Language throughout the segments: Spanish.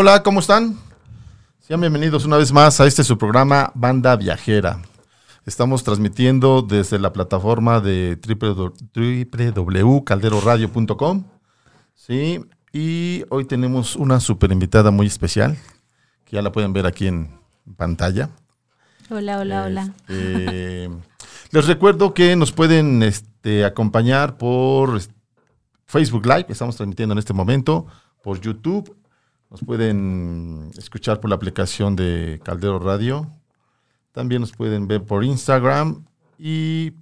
Hola, ¿cómo están? Sean bienvenidos una vez más a este su programa Banda Viajera. Estamos transmitiendo desde la plataforma de www.calderoradio.com. Sí, y hoy tenemos una super invitada muy especial, que ya la pueden ver aquí en pantalla. Hola, hola, hola. Este, les recuerdo que nos pueden este, acompañar por Facebook Live, estamos transmitiendo en este momento, por YouTube, nos pueden escuchar por la aplicación de Caldero Radio, también nos pueden ver por Instagram y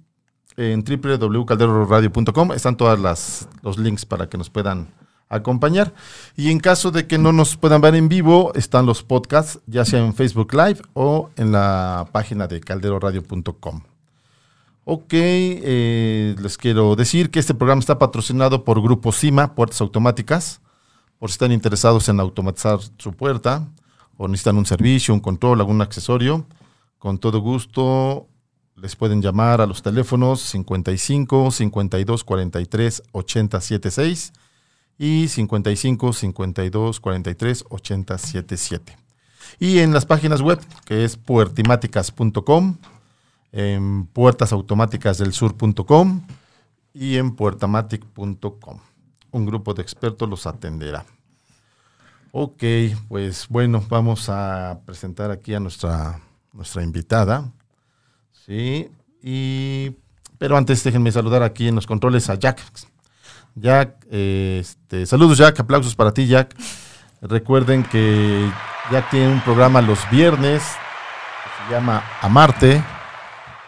en www.calderoradio.com están todos los links para que nos puedan acompañar. Y en caso de que no nos puedan ver en vivo, están los podcasts, ya sea en Facebook Live o en la página de calderoradio.com. Ok, eh, les quiero decir que este programa está patrocinado por Grupo CIMA, Puertas Automáticas, por si están interesados en automatizar su puerta o necesitan un servicio, un control, algún accesorio. Con todo gusto les pueden llamar a los teléfonos 55 52 43 80 76 y 55 52 43 80 77. Y en las páginas web que es puertimáticas.com, en puertasautomáticasdelsur.com y en puertamatic.com. Un grupo de expertos los atenderá. Ok, pues bueno, vamos a presentar aquí a nuestra, nuestra invitada. Sí, y, pero antes déjenme saludar aquí en los controles a Jack. Jack, este, saludos Jack, aplausos para ti Jack. Recuerden que Jack tiene un programa los viernes, que se llama Amarte,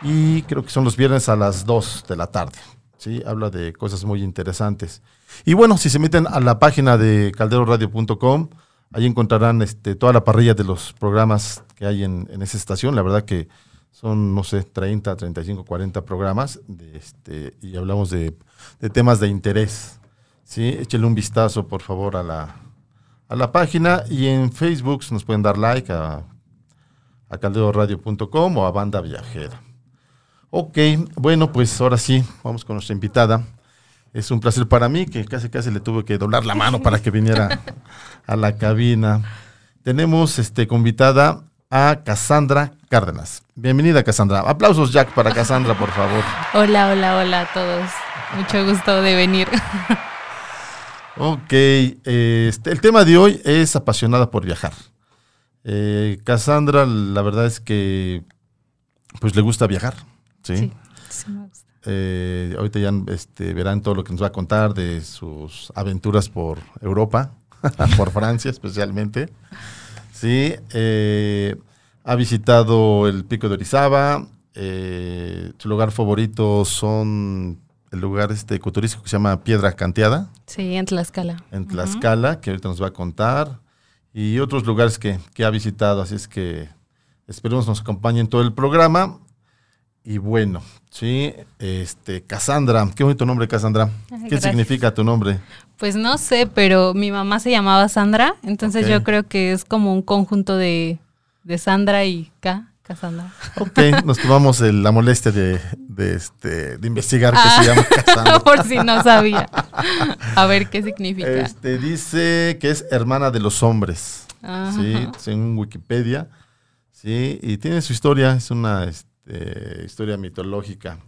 y creo que son los viernes a las 2 de la tarde. ¿sí? Habla de cosas muy interesantes. Y bueno, si se meten a la página de calderoradio.com, ahí encontrarán este, toda la parrilla de los programas que hay en, esa estación. La verdad que son, no sé, 30, 35, 40 programas de, este, y hablamos de, temas de interés. ¿sí? Un vistazo, por favor, a la, a la página y en Facebook nos pueden dar like a, a calderoradio.com o a Banda Viajera. Ok, bueno, pues ahora sí, vamos con nuestra invitada. Es un placer para mí, que casi casi le tuve que doblar la mano para que viniera a la cabina. Tenemos este convitada a Cassandra Cárdenas. Bienvenida, Cassandra. Aplausos, Jack, para Cassandra, por favor. Hola, hola, hola a todos. Mucho gusto de venir. ok, este, el tema de hoy es apasionada por viajar. Eh, Cassandra, la verdad es que pues le gusta viajar. Sí, sí, gusta. Eh, ahorita ya este, verán todo lo que nos va a contar de sus aventuras por Europa, por Francia especialmente. Sí, eh, ha visitado el Pico de Orizaba. Eh, su lugar favorito son el lugar este ecoturístico que se llama Piedra Canteada. Sí, en Tlaxcala. En Tlaxcala, que ahorita nos va a contar. Y otros lugares que, que ha visitado. Así es que esperemos nos acompañen todo el programa. Y bueno, sí, este, Cassandra, qué bonito nombre, Cassandra. ¿Qué significa tu nombre? Pues no sé, pero mi mamá se llamaba Sandra, entonces yo creo que es como un conjunto de, Sandra y K, Cassandra. Ok, nos tomamos la molestia de, este, de investigar qué se ah, llama Cassandra. Por si no sabía. A ver qué significa. Este, dice que es hermana de los hombres. Sí, en Wikipedia. Sí, y tiene su historia, es una... Este, este, historia mitológica.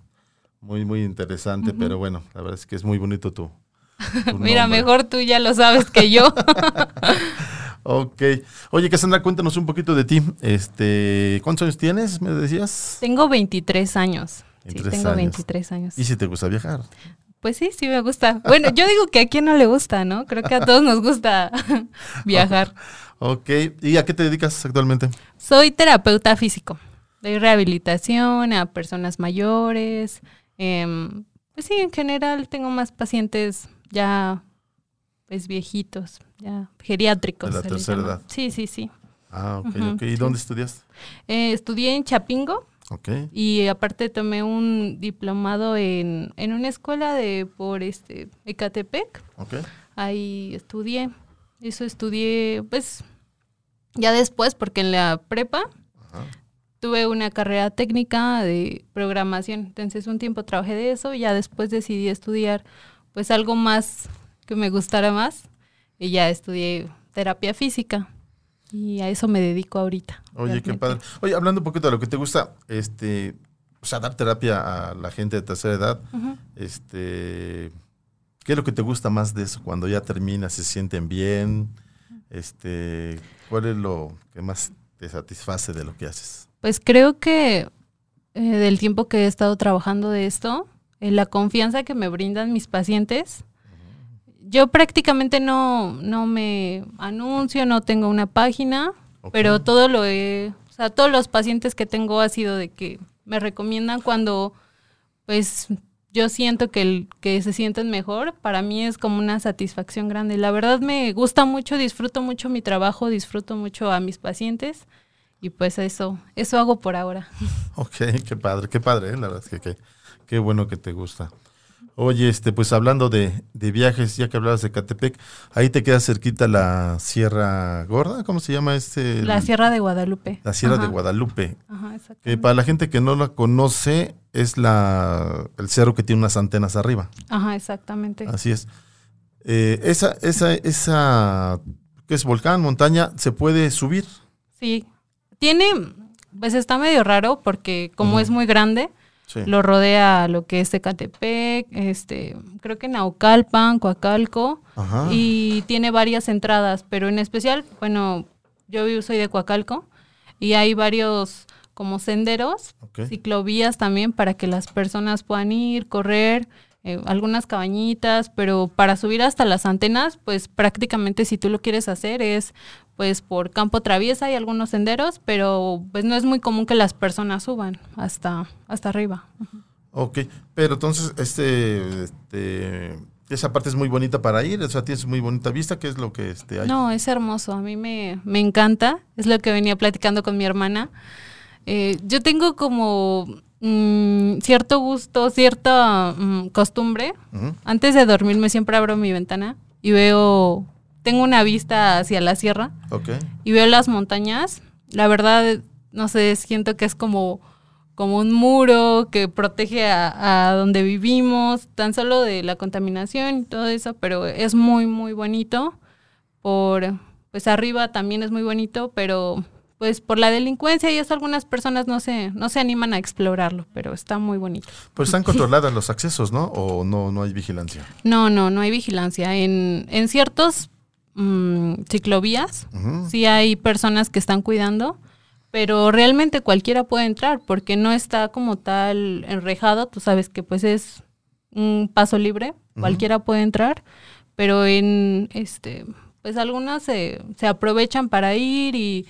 Muy, muy interesante, pero bueno, la verdad es que es muy bonito tú. Mira, mejor tú ya lo sabes que yo. ok. Oye, Cassandra, cuéntanos un poquito de ti. Este, ¿Cuántos años tienes, me decías? Tengo 23 años. Sí, tengo 23 años. ¿Y si te gusta viajar? Pues sí, sí me gusta. Bueno, yo digo que a quién no le gusta, ¿no? Creo que a todos nos gusta viajar. Ok. ¿Y a qué te dedicas actualmente? Soy terapeuta físico. Doy rehabilitación a personas mayores. Em, pues sí, en general tengo más pacientes ya pues viejitos, ya geriátricos. De la tercera edad. Sí, sí, sí. Ah, ok, ok. ¿Y dónde estudiaste? Eh, estudié en Chapingo. Ok. Y aparte tomé un diplomado en, en una escuela de por este Ecatepec. Ok. Ahí estudié. Eso estudié, pues, ya después, porque en la prepa tuve una carrera técnica de programación, entonces un tiempo trabajé de eso, y ya después decidí estudiar pues algo más que me gustara más y ya estudié terapia física. Y a eso me dedico ahorita. Oye, qué padre. Oye, hablando un poquito de lo que te gusta, este, o sea, dar terapia a la gente de tercera edad, este, ¿qué es lo que te gusta más de eso? Cuando ya termina, se sienten bien, este, ¿cuál es lo que más te satisface de lo que haces? Pues creo que eh, del tiempo que he estado trabajando de esto, eh, la confianza que me brindan mis pacientes, yo prácticamente no, no me anuncio, no tengo una página, pero todo lo he, o sea, todos los pacientes que tengo ha sido de que me recomiendan cuando, pues, yo siento que, el, que se sienten mejor, para mí es como una satisfacción grande. La verdad me gusta mucho, disfruto mucho mi trabajo, disfruto mucho a mis pacientes y pues eso, eso hago por ahora. Ok, qué padre, qué padre, ¿eh? la verdad es que qué bueno que te gusta. Oye, este, pues hablando de, viajes, ya que hablabas de Catepec, ahí te queda cerquita la Sierra Gorda, ¿cómo se llama este? La Sierra de Guadalupe. La Sierra de Guadalupe. Ajá, que para la gente que no la conoce, es la el cerro que tiene unas antenas arriba. Ajá, exactamente. Así es. Eh, esa, esa, esa, ¿qué es volcán, montaña? ¿Se puede subir? Sí. Tiene, pues está medio raro porque como es muy grande, lo rodea lo que es Ecatepec, este, creo que Naucalpan, Coacalco, y tiene varias entradas, pero en especial, bueno, yo soy de Coacalco y hay varios como senderos, ciclovías también para que las personas puedan ir, correr, eh, algunas cabañitas, pero para subir hasta las antenas, pues prácticamente si tú lo quieres hacer es pues por campo traviesa y algunos senderos, pero pues no es muy común que las personas suban hasta, hasta arriba. Ok, pero entonces este, este, esa parte es muy bonita para ir, o sea, tienes muy bonita vista, ¿qué es lo que este, hay? No, es hermoso, a mí me, me encanta, es lo que venía platicando con mi hermana. Eh, yo tengo como Mm, cierto gusto, cierta mm, costumbre. Antes de dormirme siempre abro mi ventana y veo, tengo una vista hacia la sierra y veo las montañas. La verdad, no sé, siento que es como, como un muro que protege a, a donde vivimos, tan solo de la contaminación y todo eso, pero es muy, muy bonito. Por, pues arriba también es muy bonito, pero pues por la delincuencia y eso algunas personas no se, no se animan a explorarlo, pero está muy bonito. Pues están controladas los accesos, ¿no? ¿O no, no hay vigilancia? No, no, no hay vigilancia. En, en ciertos mm, ciclovías sí hay personas que están cuidando, pero realmente cualquiera puede entrar porque no está como tal enrejado. Tú sabes que pues es un paso libre, cualquiera puede entrar, pero en este, pues algunas se, se aprovechan para ir y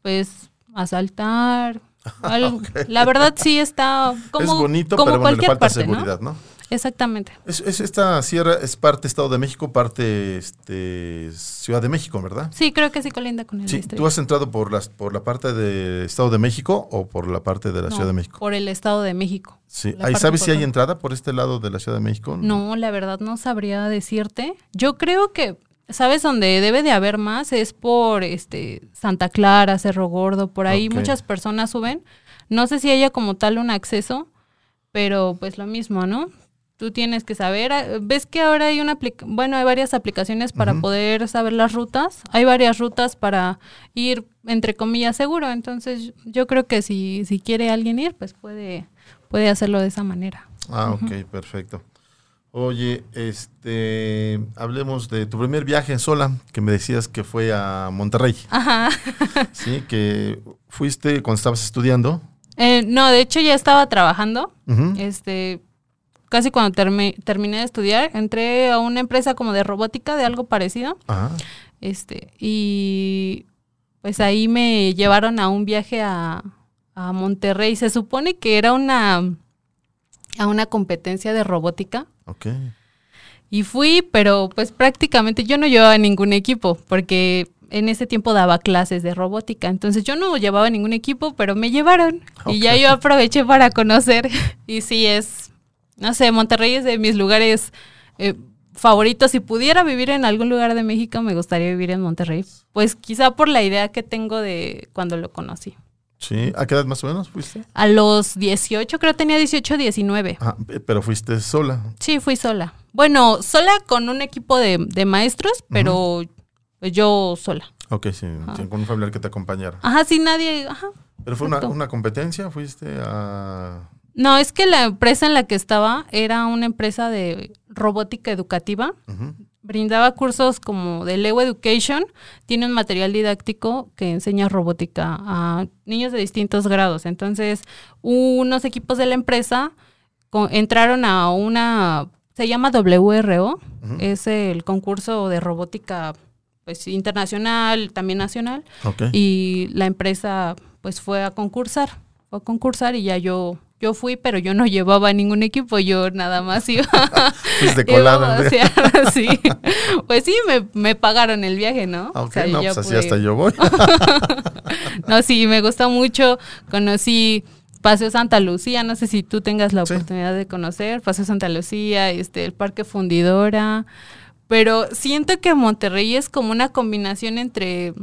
pues asaltar. La verdad sí está como, es bonito, pero bueno, le falta seguridad, ¿no? Exactamente. Es, esta sierra es parte Estado de México, parte este, Ciudad de México, ¿verdad? Sí, creo que sí colinda con el sí, ¿Tú has entrado por las por la parte de Estado de México o por la parte de la Ciudad de México? Por el Estado de México. Sí. ¿Ahí sabes si hay entrada por este lado de la Ciudad de México? No, la verdad no sabría decirte. Yo creo que ¿Sabes dónde debe de haber más? Es por este Santa Clara, Cerro Gordo, por ahí muchas personas suben. No sé si haya como tal un acceso, pero pues lo mismo, ¿no? Tú tienes que saber, ah, ves que ahora hay una bueno, hay varias aplicaciones para poder saber las rutas. Hay varias rutas para ir entre comillas seguro, entonces yo creo que si si quiere alguien ir, pues puede puede hacerlo de esa manera. Ah, ok, perfecto. Oye, este, hablemos de tu primer viaje sola, que me decías que fue a Monterrey. Ajá. Sí, que fuiste cuando estabas estudiando. Eh, no, de hecho ya estaba trabajando. Este, casi cuando terminé de estudiar, entré a una empresa como de robótica, de algo parecido. Ajá. Este, y pues ahí me llevaron a un viaje a, a Monterrey. Se supone que era una a una competencia de robótica. Ok. Y fui, pero pues prácticamente yo no llevaba ningún equipo, porque en ese tiempo daba clases de robótica. Entonces yo no llevaba ningún equipo, pero me llevaron. Y ya yo aproveché para conocer. y sí, es, no sé, Monterrey es de mis lugares eh, favoritos. Si pudiera vivir en algún lugar de México, me gustaría vivir en Monterrey. Pues quizá por la idea que tengo de cuando lo conocí. Sí, ¿a qué edad más o menos fuiste? A los 18, creo que tenía 18, 19. Ah, pero fuiste sola. Sí, fui sola. Bueno, sola con un equipo de, maestros, pero pues yo sola. Ok, sí, sí, con un familiar que te acompañara. Ajá, sí, nadie, ajá. ¿Pero fue una, una competencia? ¿Fuiste a...? No, es que la empresa en la que estaba era una empresa de robótica educativa. Brindaba cursos como de Lego Education. Tiene un material didáctico que enseña robótica a niños de distintos grados. Entonces, unos equipos de la empresa entraron a una, se llama WRO, es el concurso de robótica pues internacional, también nacional, y la empresa pues fue a concursar, fue a concursar y ya yo yo fui, pero yo no llevaba ningún equipo, yo nada más iba, Fuiste iba colada. sí. Pues sí, me, me pagaron el viaje, ¿no? Ah, O Ok, sea, no, pues así pude- hasta yo voy. No, sí, me gustó mucho, conocí Paseo Santa Lucía, no sé si tú tengas la Sí. oportunidad de conocer, Paseo Santa Lucía, este, el Parque Fundidora, pero siento que Monterrey es como una combinación entre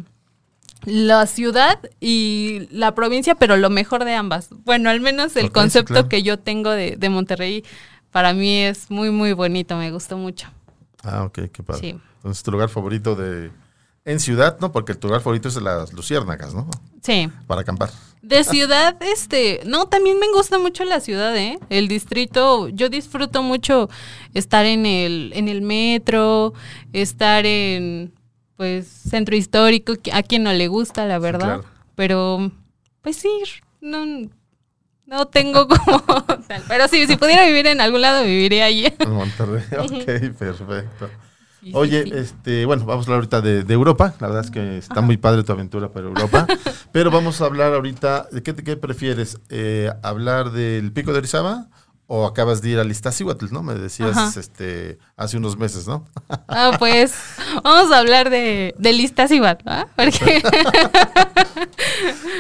la ciudad y la provincia, pero lo mejor de ambas. Bueno, al menos el sí, concepto claro. que yo tengo de, de Monterrey para mí es muy, muy bonito, me gustó mucho. Ah, ok, qué padre. Sí. Entonces, tu lugar favorito de... En ciudad, ¿no? Porque tu lugar favorito es de las luciérnagas, ¿no? Sí. Para acampar. De ciudad, este, no, también me gusta mucho la ciudad, ¿eh? El distrito, yo disfruto mucho estar en el, en el metro, estar en, pues, centro histórico, a quien no le gusta, la verdad. claro. Pero, pues sí, no, no tengo como tal. Pero sí, si pudiera vivir en algún lado, viviría allí. En Monterrey. ok, perfecto. Sí, Oye, sí. este, bueno, vamos a hablar ahorita de, de Europa. La verdad es que está muy padre tu aventura para Europa. Pero vamos a hablar ahorita, ¿de qué, qué prefieres? Eh, ¿Hablar del Pico de Orizaba o acabas de ir al Iztaccíhuatl, no? Me decías Ajá. este, hace unos meses, ¿no? Ah, pues vamos a hablar de, de listas y bat, ¿ah? Porque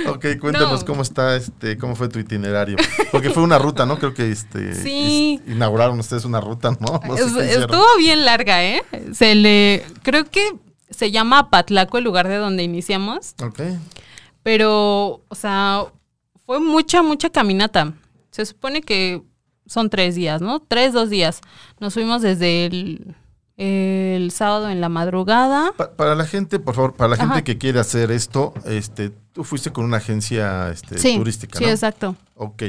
Ok, cuéntanos No. cómo está, este, cómo fue tu itinerario. Porque fue una ruta, ¿no? Creo que este, Sí. is- inauguraron ustedes una ruta, ¿no? Sé estuvo bien larga, ¿eh? Se le, creo que se llama Patlaco el lugar de donde iniciamos, Ok, pero, o sea, fue mucha, mucha caminata. Se supone que son tres días, ¿no? Tres, dos días. Nos fuimos desde el, el sábado en la madrugada. Pa- para la gente, por favor, para la gente Ajá. que quiere hacer esto, este, tú fuiste con una agencia este, Sí, turística, sí, ¿no? exacto. Ok.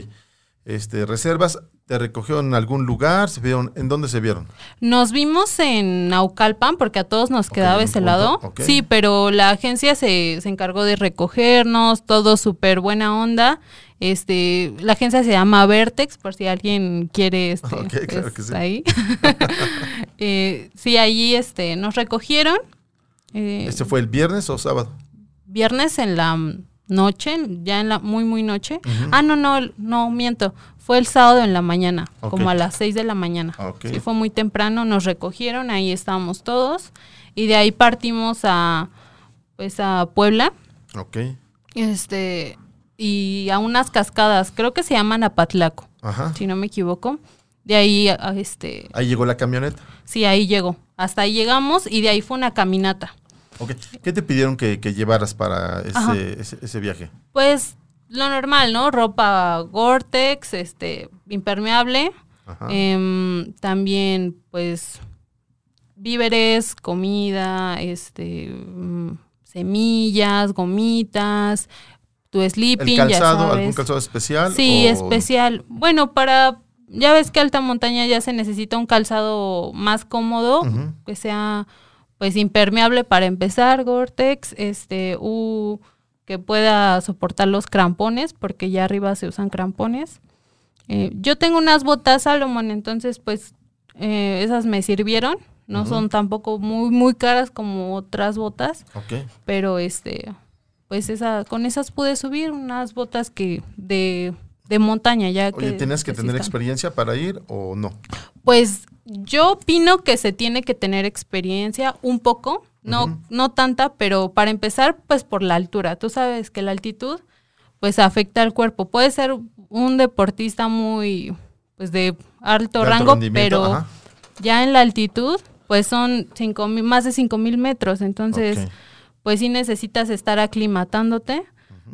Este, reservas, ¿te recogió en algún lugar? ¿Se vieron? ¿En dónde se vieron? Nos vimos en Naucalpan porque a todos nos quedaba ese lado. Sí, pero la agencia se, se encargó de recogernos, todo súper buena onda. Este, la agencia se llama Vertex, por si alguien quiere este, claro pues, que sí. ahí. Eh, sí, allí este, nos recogieron. eh, ¿Este fue el viernes o sábado? viernes en la noche, ya en la muy, muy noche. Ah, no, no, no, miento. Fue el sábado en la mañana, como a las 6 de la mañana. Ok. Sí, fue muy temprano, nos recogieron, ahí estábamos todos. Y de ahí partimos a, pues, a Puebla, Ok. este, y a unas cascadas, creo que se llaman Apatlaco, Ajá. si no me equivoco. De ahí, a- a este, Ahí llegó la camioneta. sí, ahí llegó. Hasta ahí llegamos y de ahí fue una caminata. Ok. ¿Qué te pidieron que, que llevaras para Ajá. ese, ese, ese viaje? Pues lo normal, ¿no? Ropa Gore-Tex, este, impermeable. Ajá. Em, también, pues, víveres, comida, este, mm, semillas, gomitas, tu sleeping, ¿El ya calzado? sabes. ¿Algún calzado especial? Sí, o- especial. Bueno, para, ya ves que alta montaña ya se necesita un calzado más cómodo, que sea, pues, impermeable para empezar, Gore-Tex, este, u- que pueda soportar los crampones, porque ya arriba se usan crampones. Eh, yo tengo unas botas Salomon, entonces, pues, eh, esas me sirvieron. No son tampoco muy, muy caras como otras botas Ok. pero este pues esa con esas pude subir unas botas que de, de montaña ya Oye, que ¿tenías que tener experiencia para ir o no? pues yo opino que se tiene que tener experiencia un poco no no tanta pero para empezar pues por la altura tú sabes que la altitud pues afecta al cuerpo puede ser un deportista muy pues de alto De alto rango pero ajá. ya en la altitud pues son cinco mil, más de cinco mil metros entonces pues sí necesitas estar aclimatándote.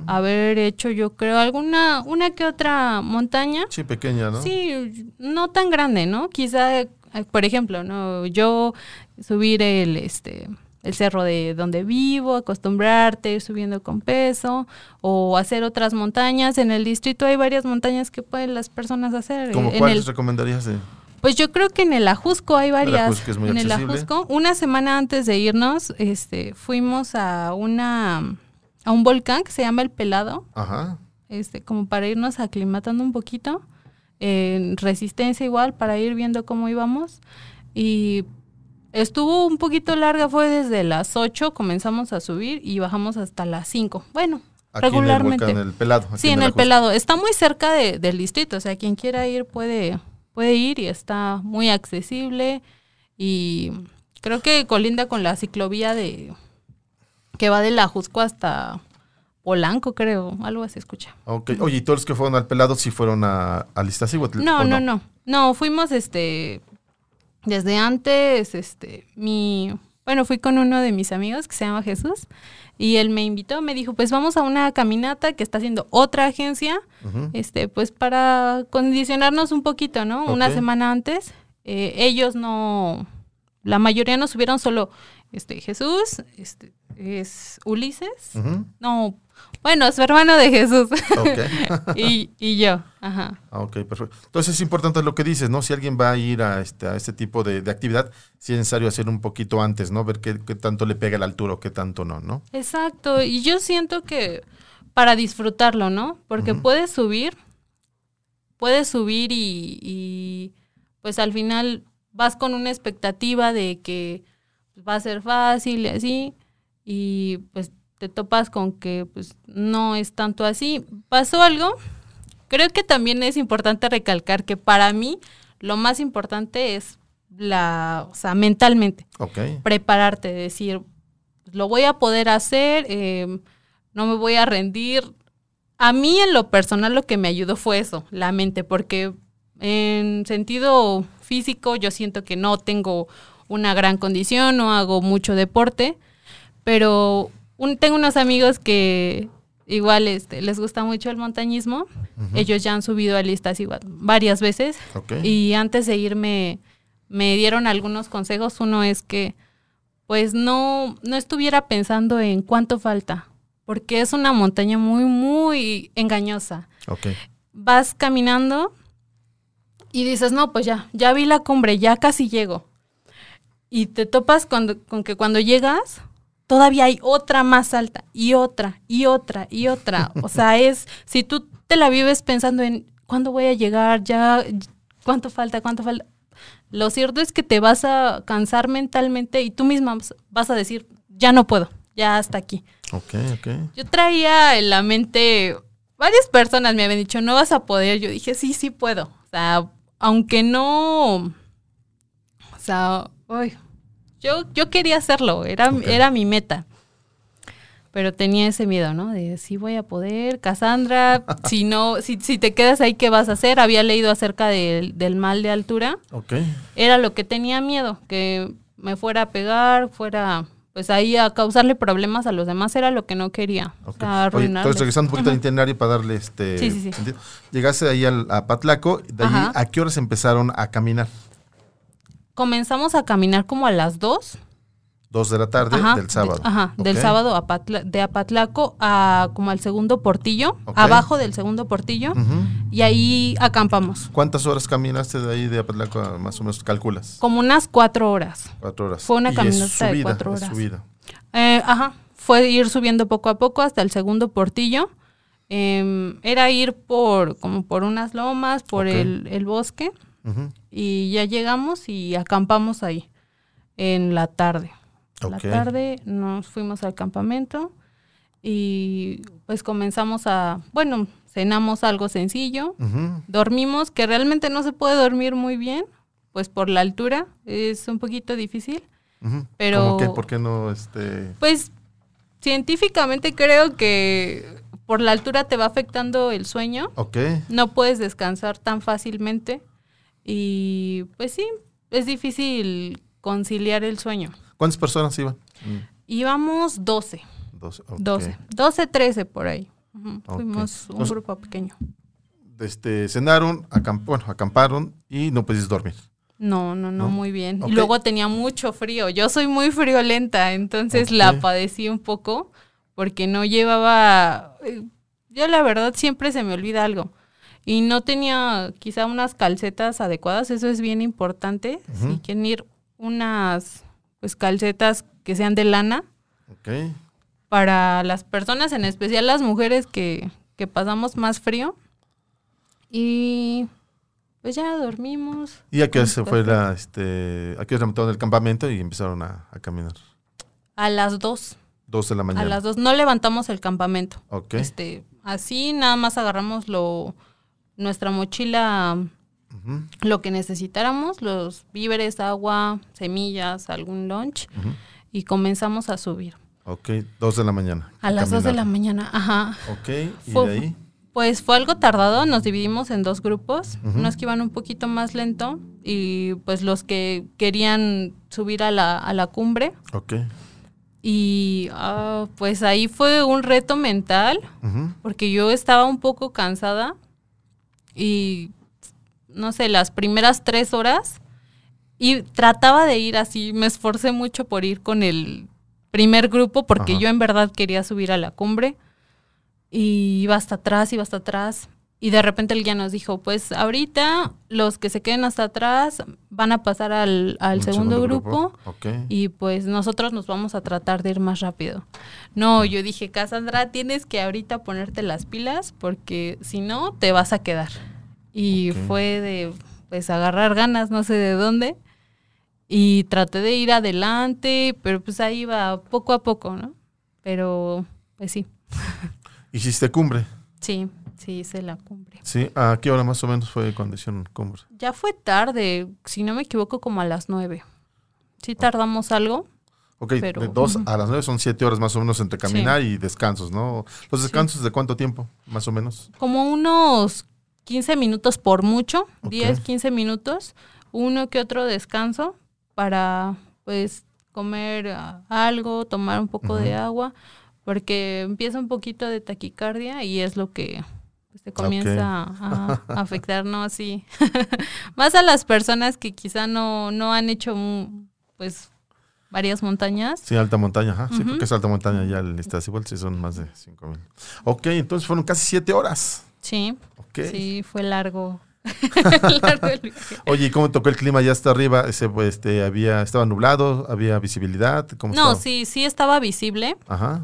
Haber hecho, yo creo, alguna, una que otra montaña. Sí, pequeña, ¿no? Sí, no tan grande, ¿no? Quizá, eh, por ejemplo, no, yo subir el, este, el cerro de donde vivo, acostumbrarte, ir subiendo con peso o hacer otras montañas. En el distrito hay varias montañas que pueden las personas hacer. ¿Cómo En cuáles el- recomendarías? pues yo creo que en el Ajusco hay varias. Ajusco es muy en el. Ajusco, una semana antes de irnos, este, fuimos a una a un volcán que se llama El Pelado, Ajá. este, como para irnos aclimatando un poquito, en resistencia igual, para ir viendo cómo íbamos. Y estuvo un poquito larga, fue desde las 8, comenzamos a subir y bajamos hasta las 5. Bueno, Aquí regularmente. en el volcán, el pelado. aquí Sí, en el pelado. Está muy cerca de- del distrito, o sea, quien quiera ir puede, puede ir y está muy accesible y creo que colinda con la ciclovía de que va de la Jusco hasta Polanco, creo, algo así escucha. Ok. Oye, ¿y todos los que fueron al pelado sí fueron a, a Iztaccíhuatl, No, o no, no, no, fuimos este desde antes, este, mi, bueno, fui con uno de mis amigos que se llama Jesús y él me invitó, me dijo, pues vamos a una caminata que está haciendo otra agencia, este, pues para condicionarnos un poquito, ¿no? Una semana antes. Eh, ellos no, la mayoría no subieron solo, este, Jesús, este, es Ulises, no, bueno, su hermano de Jesús y, y yo, ajá. Ah, ok, perfecto. Entonces es importante lo que dices, ¿no? Si alguien va a ir a este, a este tipo de, de actividad, sí es necesario hacer un poquito antes, ¿no? Ver qué, qué tanto le pega la altura o qué tanto no, ¿no? Exacto, y yo siento que para disfrutarlo, ¿no? Porque puedes subir, puedes subir y, y, pues al final vas con una expectativa de que va a ser fácil y así, y pues te topas con que pues no es tanto así. Pasó algo, creo que también es importante recalcar que para mí lo más importante es la, o sea, mentalmente Ok. prepararte, decir, lo voy a poder hacer, eh, no me voy a rendir. A mí en lo personal lo que me ayudó fue eso, la mente, porque en sentido físico yo siento que no tengo una gran condición, no hago mucho deporte, pero un- tengo unos amigos que igual este, les gusta mucho el montañismo, ellos ya han subido a listas igual varias veces Ok. y antes de irme me dieron algunos consejos. Uno es que pues no, no estuviera pensando en cuánto falta, porque es una montaña muy, muy engañosa. Vas caminando y dices, no, pues ya, ya vi la cumbre, ya casi llego. Y te topas cuando, con que cuando llegas, todavía hay otra más alta, y otra, y otra, y otra. O sea, es, si tú te la vives pensando en cuándo voy a llegar, ya, cuánto falta, cuánto falta. Lo cierto es que te vas a cansar mentalmente y tú misma vas a decir, ya no puedo, ya hasta aquí. Ok, ok. Yo traía en la mente, varias personas me habían dicho, no vas a poder. Yo dije, sí, sí puedo. O sea, aunque no, o sea, uy, yo, yo quería hacerlo, era, era mi meta. Pero tenía ese miedo, ¿no? De si voy a poder, Cassandra, si no, si, si te quedas ahí, ¿qué vas a hacer? Había leído acerca del, del mal de altura. Ok. Era lo que tenía miedo, que me fuera a pegar, fuera pues ahí a causarle problemas a los demás, era lo que no quería. O ok. sea, Oye, entonces regresando un poquito al itinerario para darle este... Sí, sí, sí. sentido. Llegaste ahí al, a Patlaco, de allí, Ajá. ¿a qué horas empezaron a caminar? Comenzamos a caminar como a las 2. Dos de la tarde Ajá, del sábado. de- ajá, del sábado a Patla- de Apatlaco a como al segundo portillo, abajo del segundo portillo, Ujú. y ahí acampamos. ¿Cuántas horas caminaste de ahí de Patlaco a más o menos calculas? Como unas cuatro horas. Cuatro horas. Fue una caminata de cuatro horas. subida. Eh, ajá, fue ir subiendo poco a poco hasta el segundo portillo. Em, era ir por como por unas lomas, por el, el bosque, Ujú. Y ya llegamos y acampamos ahí en la tarde. En Ok. La tarde nos fuimos al campamento y pues comenzamos a, bueno, cenamos algo sencillo, dormimos, que realmente no se puede dormir muy bien, pues por la altura es un poquito difícil. Pero- ¿Cómo que? ¿Por qué no este...? Pues científicamente creo que por la altura te va afectando el sueño, Ok. no puedes descansar tan fácilmente y pues sí, es difícil conciliar el sueño. ¿Cuántas personas iban? Mm, Íbamos 12, Dos. ok. 12, 12, 13 por ahí. Fuimos un Entonces- grupo pequeño. Este, cenaron, acamp- bueno, acamparon y no pudiste dormir. No, no, no, ¿No? muy bien. Y luego tenía mucho frío. Yo soy muy friolenta, entonces la padecí un poco porque no llevaba... eh, Yo la verdad siempre se me olvida algo. Y no tenía quizá unas calcetas adecuadas, eso es bien importante. Ujú. Si quieren ir unas pues calcetas que sean de lana Ok. para las personas, en especial las mujeres que, que pasamos más frío. Y pues ya dormimos. ¿Y a qué hora se fue la, este, a qué hora del campamento y empezaron a, a caminar? A las dos. Dos de la mañana. A las dos. No levantamos el campamento. Ok. Este, así nada más agarramos lo, nuestra mochila, lo que necesitáramos, los víveres, agua, semillas, algún lunch, y comenzamos a subir. Ok, dos de la mañana. A las dos de la mañana, ajá. Ok, y Fue- de ahí. Pues fue algo tardado, nos dividimos en dos grupos, unos que iban un poquito más lento y pues los que querían subir a la, a la cumbre. Ok. Y ah, pues ahí fue un reto mental porque yo estaba un poco cansada y no sé, las primeras tres horas y trataba de ir así, me esforcé mucho por ir con el primer grupo porque Ajá. yo en verdad quería subir a la cumbre y iba hasta atrás, iba hasta atrás y de repente el guía nos dijo, pues ahorita los que se queden hasta atrás van a pasar al, segundo, grupo y pues nosotros nos vamos a tratar de ir más rápido. No, yo dije, Cassandra, tienes que ahorita ponerte las pilas porque si no, te vas a quedar. Y fue de, pues, agarrar ganas, no sé de dónde. Y traté de ir adelante, pero pues ahí iba poco a poco, ¿no? Pero, pues sí, ¿Hiciste cumbre? sí, sí hice la cumbre. Sí. ¿A qué hora más o menos fue cuando hicieron cumbre? Ya fue tarde, si no me equivoco, como a las nueve. Sí tardamos algo. Ok, Pero- de dos a las nueve son siete horas más o menos entre caminar y descansos, ¿no? ¿Los descansos de cuánto tiempo, más o menos? como unos 15 minutos por mucho, Ok. 10, 15 minutos, uno que otro descanso para pues comer ah, algo, tomar un poco de agua, porque empieza un poquito de taquicardia y es lo que te comienza a, a afectar, ¿no? Así, más a las personas que quizá no, no han hecho pues varias montañas. Sí, alta montaña, ajá. Sí, porque es alta montaña ya el igual, sí son más de cinco mil. Ok, entonces fueron casi siete horas. Sí, Ok. sí, fue largo. largo el. Oye, ¿y cómo tocó el clima ya hasta arriba? Ese, pues, este, había, estaba nublado, había visibilidad, ¿cómo No, estaba? sí, sí estaba visible. Ajá.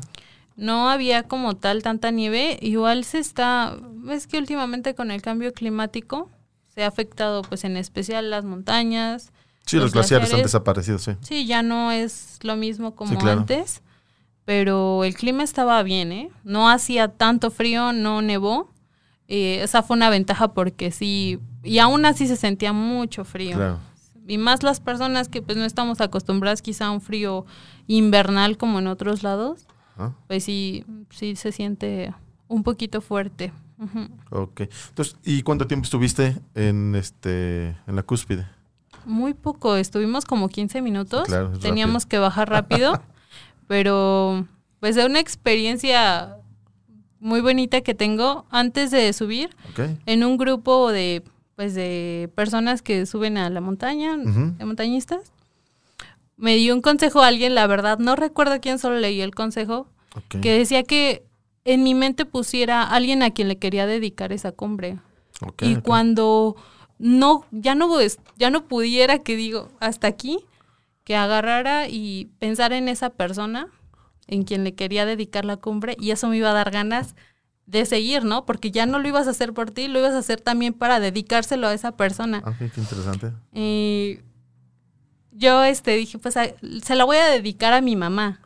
No había como tal tanta nieve. Igual se está, es que últimamente con el cambio climático se ha afectado pues en especial las montañas. Sí, los, Los glaciares han desaparecido, sí. Sí, ya no es lo mismo como Sí, claro. antes, pero el clima estaba bien, ¿eh? No hacía tanto frío, no nevó. Eh, esa fue una ventaja porque sí, y aún así se sentía mucho frío. Claro. Y más las personas que pues no estamos acostumbradas quizá a un frío invernal como en otros lados, Pues sí, sí se siente un poquito fuerte. Ok. Entonces, ¿y cuánto tiempo estuviste en este en la cúspide? Muy poco, estuvimos como 15 minutos, claro, teníamos que bajar rápido, pero pues de una experiencia muy bonita que tengo antes de subir en un grupo de pues de personas que suben a la montaña, de montañistas. Me dio un consejo a alguien, la verdad, no recuerdo quién, solo leí el consejo, que decía que en mi mente pusiera a alguien a quien le quería dedicar esa cumbre. Y cuando no, ya no, ya no pudiera, que digo, hasta aquí, que agarrara y pensara en esa persona en quien le quería dedicar la cumbre y eso me iba a dar ganas de seguir, ¿no? Porque ya no lo ibas a hacer por ti, lo ibas a hacer también para dedicárselo a esa persona. Ah, ok, qué interesante. Y yo este dije, pues a- se la voy a dedicar a mi mamá.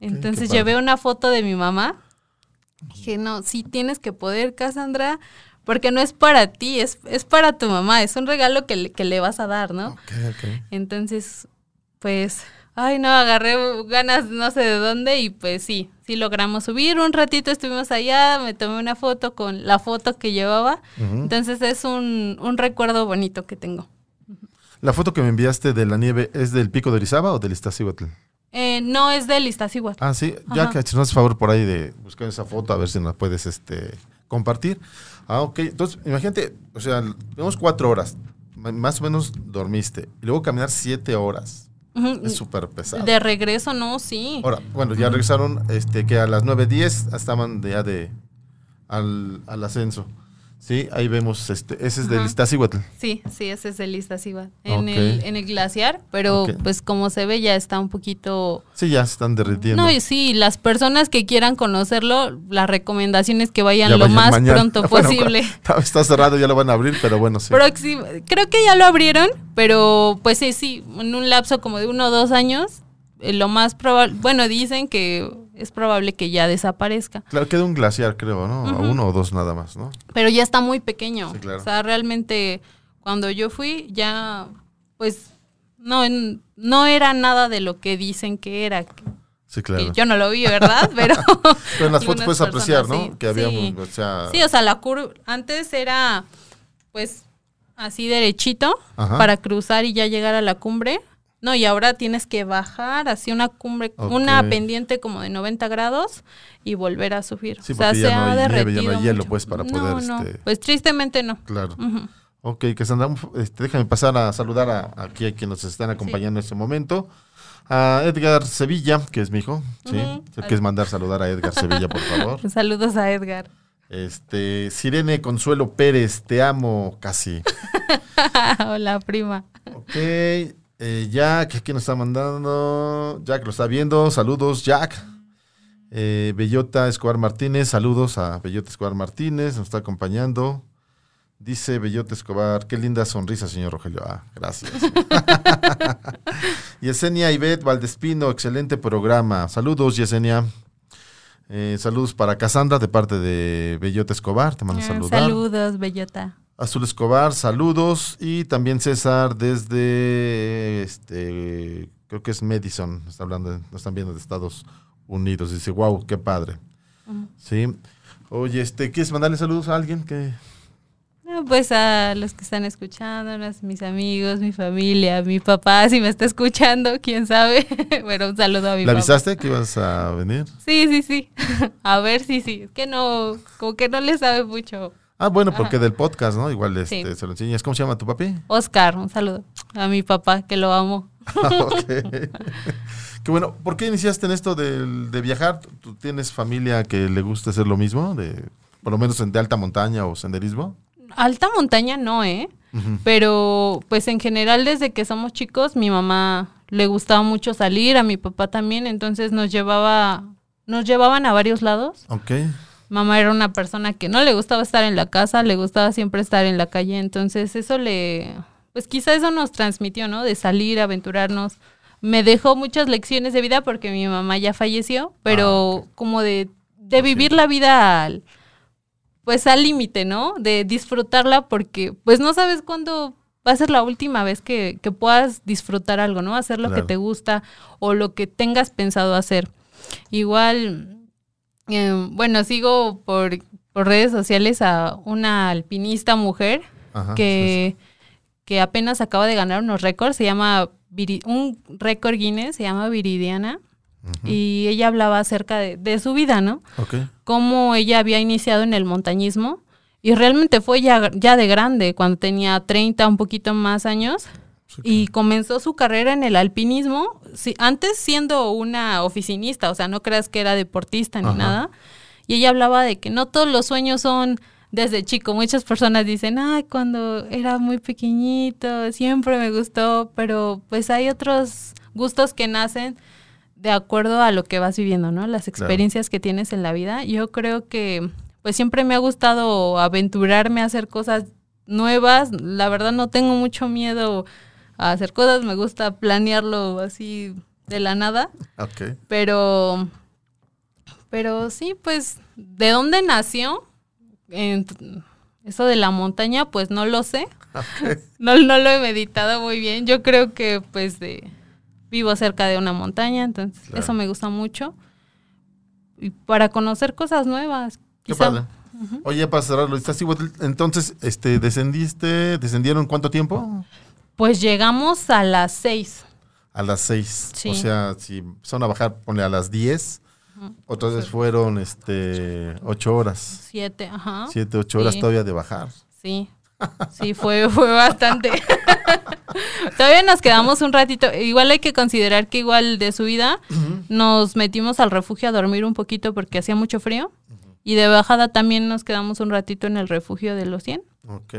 Entonces llevé una foto de mi mamá. Dije, no, sí tienes que poder, Cassandra, porque no es para ti, es, es para tu mamá, es un regalo que le, que le vas a dar, ¿no? Ok, ok. Entonces, pues, ay, no, agarré ganas no sé de dónde y pues sí, sí logramos subir. Un ratito estuvimos allá, me tomé una foto con la foto que llevaba. Entonces es un, un recuerdo bonito que tengo. ¿La foto que me enviaste de la nieve es del pico de Orizaba o del Iztaccíhuatl? Eh, no es del Iztaccíhuatl. Ah, sí, ya que si nos haces favor por ahí de buscar esa foto, a ver si nos puedes este, compartir. Ah, ok. Entonces, imagínate, o sea, tenemos cuatro horas más o menos dormiste. Y luego caminar siete horas. Es súper pesado. De regreso, no, sí. Ahora, bueno, ya regresaron, este, que a las 9.10 estaban de- ya de al, al ascenso. Sí, ahí vemos, este, ese es del Ajá. Iztaccíhuatl. Sí, sí, ese es el Iztaccíhuatl. En, el, en el glaciar, pero pues como se ve ya está un poquito... Sí, ya se están derritiendo. No, y sí, las personas que quieran conocerlo, la recomendación es que vayan Ya lo más mañana. pronto Bueno, posible. Está, cerrado, ya lo van a abrir, pero bueno, sí. Próximo, creo que ya lo abrieron, pero pues sí, sí, en un lapso como de uno o dos años, eh, lo más probable, bueno, dicen que es probable que ya desaparezca, Claro, queda un glaciar, creo, ¿no? A Uno o dos nada más, ¿no? pero ya está muy pequeño. Sí, claro. O sea, realmente cuando yo fui ya, pues, no, no era nada de lo que dicen que era. Sí, que claro. yo no lo vi, ¿verdad? Pero, Pero en las fotos puedes apreciar, ¿no? sí. Que había, Sí. o sea... Sí, o sea, la curva antes era pues así derechito Ajá. para cruzar y ya llegar a la cumbre. No, y ahora tienes que bajar así una cumbre, una pendiente como de 90 grados y volver a subir. Sí, o sea, porque ya se no ha hay nieve, ya no derretido hay hielo, mucho. pues, para poder, no, este- Pues tristemente no. Claro. Ujú. Ok, Cassandra, este, déjame pasar a saludar a, aquí a quienes nos están acompañando en este momento. A Edgar Sevilla, que es mi hijo, ¿sí? Ujú. Si quieres mandar saludar a Edgar Sevilla, por favor. Saludos a Edgar. Este, Sirene Consuelo Pérez, te amo casi. Hola, prima. Ok, eh, Jack, ¿quién nos está mandando? Jack lo está viendo, saludos, Jack. Eh, Bellota Escobar Martínez, saludos a Bellota Escobar Martínez, nos está acompañando. Dice Bellota Escobar, qué linda sonrisa, señor Rogelio. Ah, gracias. Yesenia Ivette Valdespino, excelente programa. Saludos, Yesenia. Eh, saludos para Cassandra de parte de Bellota Escobar, te mando Ah, saludar. Saludos, Bellota. Azul Escobar, saludos. Y también César desde, este, creo que es Madison, está hablando, nos están viendo de Estados Unidos. Dice, wow, qué padre. Sí. Oye, este, ¿quieres mandarle saludos a alguien que... No, Pues a los que están escuchando, mis amigos, mi familia, mi papá, si me está escuchando, quién sabe. Pero un saludo a mi ¿Le papá. avisaste que ibas a venir? Sí, sí, sí. A ver si sí. Es que no, como que no le sabe mucho. Ah, bueno, porque del podcast, ¿no? Igual este, Sí. se lo enseñas. ¿Cómo se llama tu papi? Oscar, un saludo a mi papá, que lo amo. ok. Qué bueno. ¿Por qué iniciaste en esto del- de, viajar? ¿Tú tienes familia que le gusta hacer lo mismo? De, por lo menos en de alta montaña o senderismo. Alta montaña no, ¿eh? Pero pues en general desde que somos chicos, mi mamá le gustaba mucho salir, a mi papá también, entonces nos llevaba, nos llevaban a varios lados. Ok. Mamá era una persona que no le gustaba estar en la casa, le gustaba siempre estar en la calle, entonces eso le, pues quizá eso nos transmitió, ¿no? De salir, aventurarnos. Me dejó muchas lecciones de vida porque mi mamá ya falleció, pero Ah, como de, de vivir la vida al, pues al límite, ¿no? De disfrutarla porque pues no sabes cuándo va a ser la última vez que, que puedas disfrutar algo, ¿no? Hacer lo Claro. que te gusta o lo que tengas pensado hacer. Igual, eh, bueno, sigo por, por redes sociales a una alpinista mujer Ajá, que, que apenas acaba de ganar unos récords, se llama, un récord Guinness, se llama Viridiana, y ella hablaba acerca de, de su vida, ¿no? Ok. Cómo ella había iniciado en el montañismo, y realmente fue ya, ya de grande, cuando tenía 30, un poquito más años, Sí, y comenzó su carrera en el alpinismo, sí, antes siendo una oficinista, o sea, no creas que era deportista ni Ajá. nada. Y ella hablaba de que no todos los sueños son desde chico. Muchas personas dicen, ay, cuando era muy pequeñito, siempre me gustó, pero pues hay otros gustos que nacen de acuerdo a lo que vas viviendo, ¿no? Las experiencias que tienes en la vida. Yo creo que pues siempre me ha gustado aventurarme a hacer cosas nuevas. La verdad no tengo mucho miedo a hacer cosas, me gusta planearlo así de la nada, Ok. pero pero sí, pues ¿de dónde nació? En- eso de la montaña, pues no lo sé. Ok. No, no lo he meditado muy bien. Yo creo que pues de vivo cerca de una montaña, entonces Claro. eso me gusta mucho. Y para conocer cosas nuevas. Qué quizá. padre. Oye, para cerrarlo, ¿estás igual? entonces, este, ¿descendiste? ¿Descendieron cuánto tiempo? Pues llegamos a las seis. A las seis. Sí. O sea, si son a bajar, ponle a las diez. Otras veces fueron este ocho horas. Siete, ajá. Siete, ocho horas Sí. todavía de bajar. Sí. Sí, fue, fue bastante. Todavía nos quedamos un ratito. Igual hay que considerar que igual de subida nos metimos al refugio a dormir un poquito porque hacía mucho frío. Y de bajada también nos quedamos un ratito en el refugio de los 100 Ok.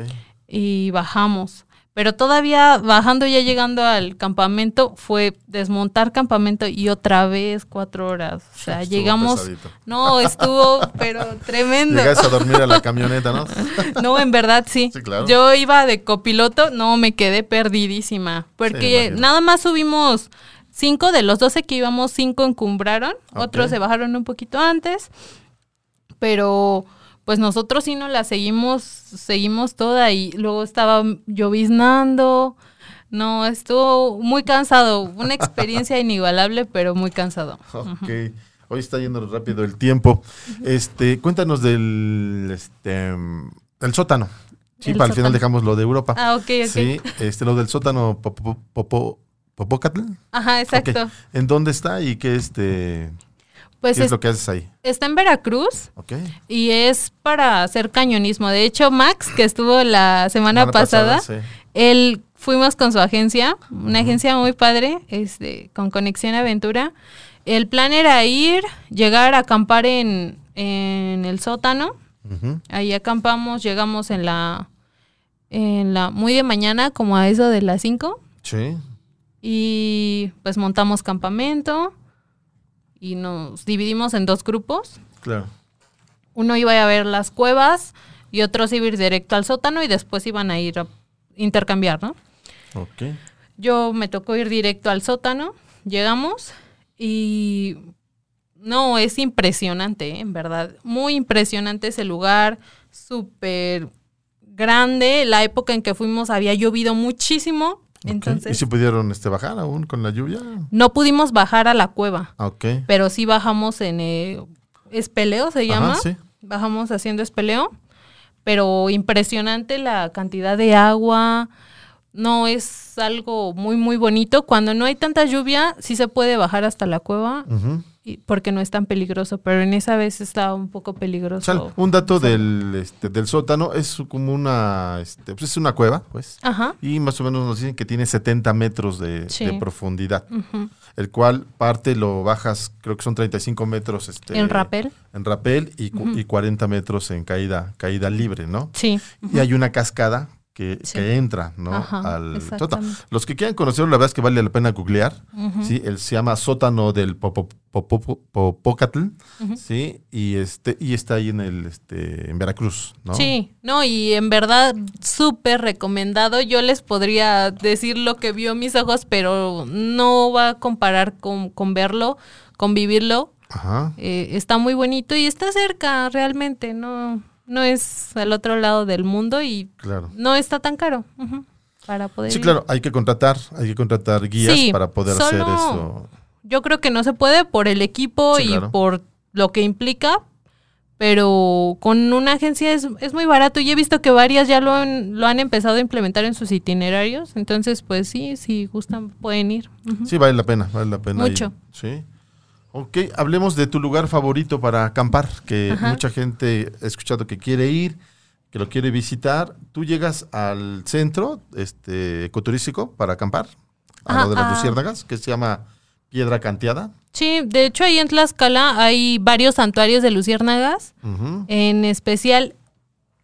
y bajamos. Pero todavía bajando, ya llegando al campamento, fue desmontar campamento y otra vez cuatro horas. O sea, Estuvo llegamos. pesadito. No, estuvo, pero tremendo. Llegaste a dormir a la camioneta, ¿no? No, en verdad sí. Sí, claro. Yo iba de copiloto, no, me quedé perdidísima. Porque nada más subimos cinco, de los doce que íbamos, cinco encumbraron. Otros se bajaron un poquito antes. Pero pues nosotros sí no la seguimos, seguimos toda y luego estaba lloviznando. No, estuvo muy cansado. Una experiencia inigualable, pero muy cansado. Ok. Hoy está yendo rápido el tiempo. Este, cuéntanos del este el sótano. Sí, El para el final dejamos lo de Europa. Ah, ok, ok. Sí, este, lo del sótano Popo- Popo- Popocatl. Ajá, exacto. Ok. ¿En dónde está y qué este Pues qué es es- lo que haces ahí? está en Veracruz. Ok. Y es para hacer cañonismo. De hecho, Max, que estuvo la semana, pasada, sí. él fuimos con su agencia, una agencia muy padre, este, con Conexión Aventura. El plan era ir, llegar a acampar en, en el sótano. Ahí acampamos, llegamos en la, en la muy de mañana, como a eso de las 5. Sí. Y pues montamos campamento y nos dividimos en dos grupos. Claro. Uno iba a ver las cuevas y otros iba a ir directo al sótano y después iban a ir a intercambiar, ¿no? Ok. Yo me tocó ir directo al sótano, llegamos y no, es impresionante, ¿eh? en verdad, muy impresionante ese lugar, súper grande, la época en que fuimos había llovido muchísimo, ¿Y si pudieron este, bajar aún con la lluvia? no pudimos bajar a la cueva, Ah, Ok. pero sí bajamos en eh, espeleo, se Ajá, llama. sí. bajamos haciendo espeleo, pero impresionante la cantidad de agua. No es algo muy muy bonito. Cuando no hay tanta lluvia, sí se puede bajar hasta la cueva porque no es tan peligroso, pero en esa vez estaba un poco peligroso. Un dato del, este, del sótano es como una, este, pues es una cueva, pues. Ajá. Y más o menos nos dicen que tiene 70 metros de, Sí. de profundidad, el cual parte lo bajas, creo que son 35 metros este, En rapel. en rapel y, y 40 metros en caída, caída libre, ¿no? Sí. Y hay una cascada que, Sí. que entra, ¿no? Ajá, Al sótano. Los que quieran conocerlo, la verdad es que vale la pena googlear. ¿sí? Él se llama sótano del Popo- Popo- Popocatl. ¿sí? Y este y está ahí en el este en Veracruz, ¿no? Sí, no, y en verdad súper recomendado. Yo les podría decir lo que vio mis ojos, pero no va a comparar con, con verlo, con vivirlo. Ajá. Eh, está muy bonito y está cerca realmente, no, no es al otro lado del mundo y Claro. no está tan caro para poder Sí, ir. claro, hay que contratar, hay que contratar guías Sí, para poder hacer eso. Yo creo que no se puede por el equipo Sí, y claro. por lo que implica, pero con una agencia es, es muy barato y he visto que varias ya lo han, lo han empezado a implementar en sus itinerarios, entonces pues sí, si gustan pueden ir. Sí, vale la pena, vale la pena. ir. Mucho. Sí. Ok, hablemos de tu lugar favorito para acampar, que Ajá. mucha gente ha escuchado que quiere ir, que lo quiere visitar. Tú llegas al centro este, ecoturístico para acampar, a Ajá, lo de las ah. luciérnagas, que se llama Piedra Canteada. Sí, de hecho ahí en Tlaxcala hay varios santuarios de luciérnagas. En especial,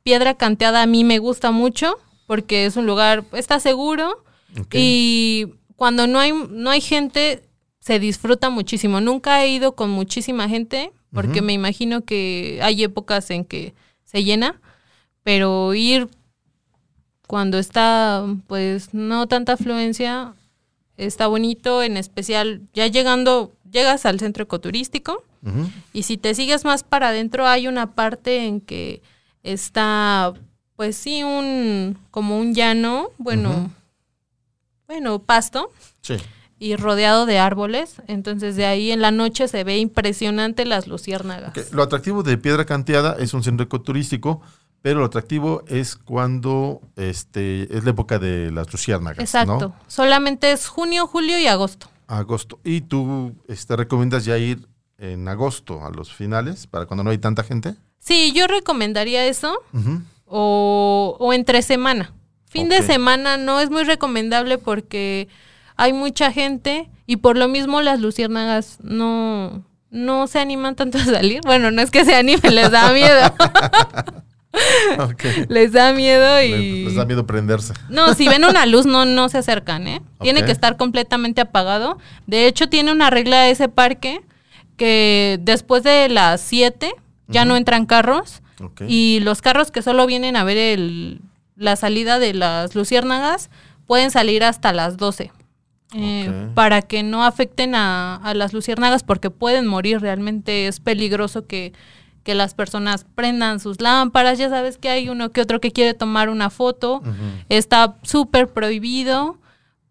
Piedra Canteada a mí me gusta mucho porque es un lugar, está seguro y cuando no hay, no hay gente se disfruta muchísimo. Nunca he ido con muchísima gente porque me imagino que hay épocas en que se llena, pero ir cuando está pues no tanta afluencia está bonito, en especial ya llegando, llegas al centro ecoturístico. Y si te sigues más para adentro, hay una parte en que está, pues sí, un, como un llano, bueno, bueno, pasto Sí. Y rodeado de árboles. Entonces de ahí en la noche se ve impresionante las luciérnagas. Lo atractivo de Piedra Canteada es un centro ecoturístico, pero lo atractivo es cuando este, es la época de las luciérnagas. Exacto. ¿no? Solamente es junio, julio y agosto. Agosto. Y tú este, recomiendas ya ir en agosto a los finales, para cuando no hay tanta gente. Sí, yo recomendaría eso. Ujú. o, o entre semana. Fin de semana no es muy recomendable porque hay mucha gente y por lo mismo las luciérnagas no, no se animan tanto a salir. Bueno, no es que se animen, les da miedo. Les da miedo y... Les, da miedo prenderse. No, si ven una luz no, no se acercan, ¿eh? Tiene que estar completamente apagado. De hecho, tiene una regla ese parque que después de las 7 ya no entran carros y los carros que solo vienen a ver el, la salida de las luciérnagas pueden salir hasta las 12. Eh. Para que no afecten a, a las luciérnagas porque pueden morir. Realmente es peligroso que, que las personas prendan sus lámparas. Ya sabes que hay uno que otro que quiere tomar una foto. Está súper prohibido